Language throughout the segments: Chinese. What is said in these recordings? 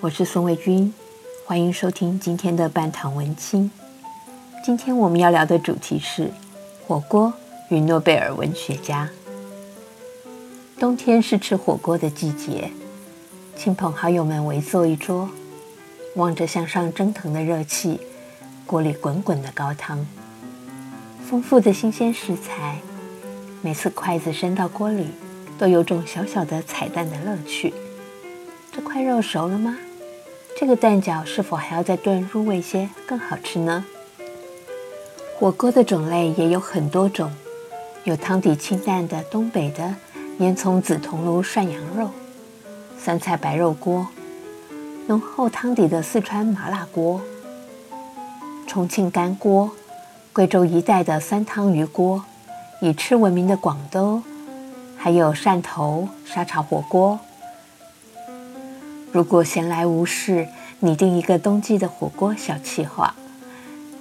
我是宋卫军，欢迎收听今天的半堂文青。今天我们要聊的主题是火锅与诺贝尔文学家。冬天是吃火锅的季节，亲朋好友们围坐一桌，望着向上蒸腾的热气，锅里滚滚的高汤，丰富的新鲜食材，每次筷子伸到锅里，都有种小小的彩蛋的乐趣。这块肉熟了吗？这个蛋饺是否还要再炖入味些更好吃呢？火锅的种类也有很多种，有汤底清淡的东北的烟囱紫铜炉涮羊肉、酸菜白肉锅，浓厚汤底的四川麻辣锅、重庆干锅、贵州一带的酸汤鱼锅，以吃闻名的广东，还有汕头沙茶火锅。如果闲来无事，拟定一个冬季的火锅小计划，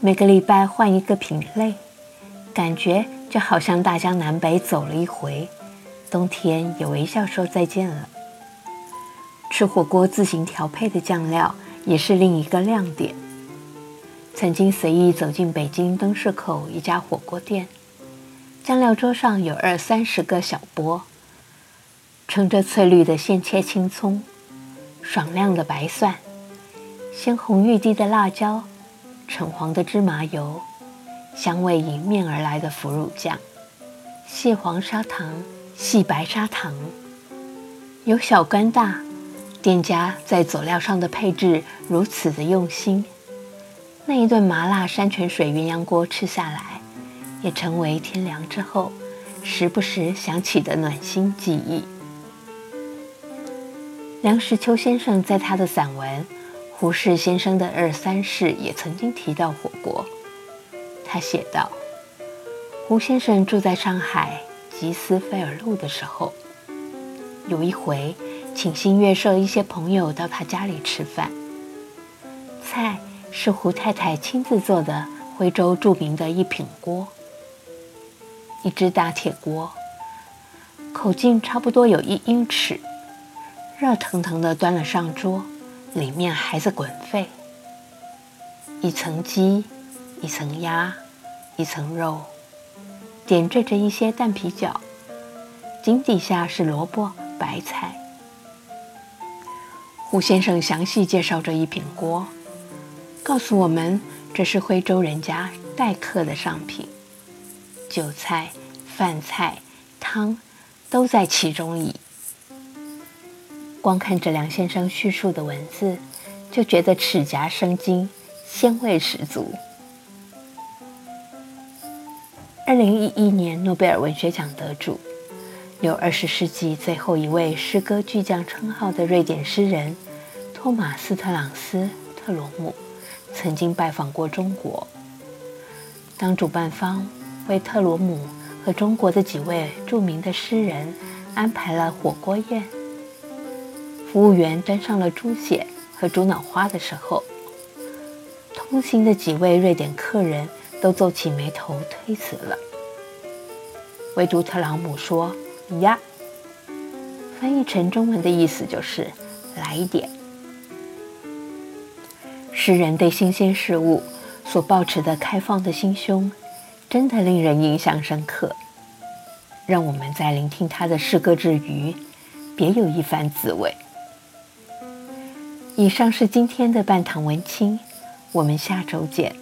每个礼拜换一个品类，感觉就好像大江南北走了一回，冬天也微笑说再见了。吃火锅自行调配的酱料也是另一个亮点。曾经随意走进北京灯市口一家火锅店，酱料桌上有二三十个小钵，盛着翠绿的现切青葱。爽亮的白蒜，鲜红欲滴的辣椒，橙黄的芝麻油，香味迎面而来的腐乳酱，蟹黄砂糖，细白砂糖，有小干大，店家在佐料上的配置如此的用心，那一顿麻辣山泉水鸳鸯锅吃下来，也成为天凉之后时不时想起的暖心记忆。梁实秋先生在他的散文《胡适先生的二三事》也曾经提到火锅。他写道：“胡先生住在上海吉斯菲尔路的时候，有一回请新月社一些朋友到他家里吃饭，菜是胡太太亲自做的徽州著名的一品锅，一只大铁锅，口径差不多有一英尺。”热腾腾的端了上桌，里面还在滚沸。一层鸡，一层鸭，一层肉，点缀着一些蛋皮饺，井底下是萝卜、白菜。胡先生详细介绍这一品锅，告诉我们这是徽州人家待客的上品，酒菜、饭菜、汤都在其中矣。光看着梁先生叙述的文字，就觉得齿颊生津，鲜味十足。二零一一年诺贝尔文学奖得主，有二十世纪最后一位诗歌巨匠称号的瑞典诗人托马斯特朗斯特罗姆，曾经拜访过中国。当主办方为特罗姆和中国的几位著名的诗人安排了火锅宴。服务员端上了猪血和猪脑花的时候，同行的几位瑞典客人都皱起眉头推辞了。唯独特朗姆说：“呀。”翻译成中文的意思就是“来一点”。诗人对新鲜事物所抱持的开放的心胸，真的令人印象深刻。让我们在聆听他的诗歌之余，别有一番滋味。以上是今天的半堂文青，我们下周见。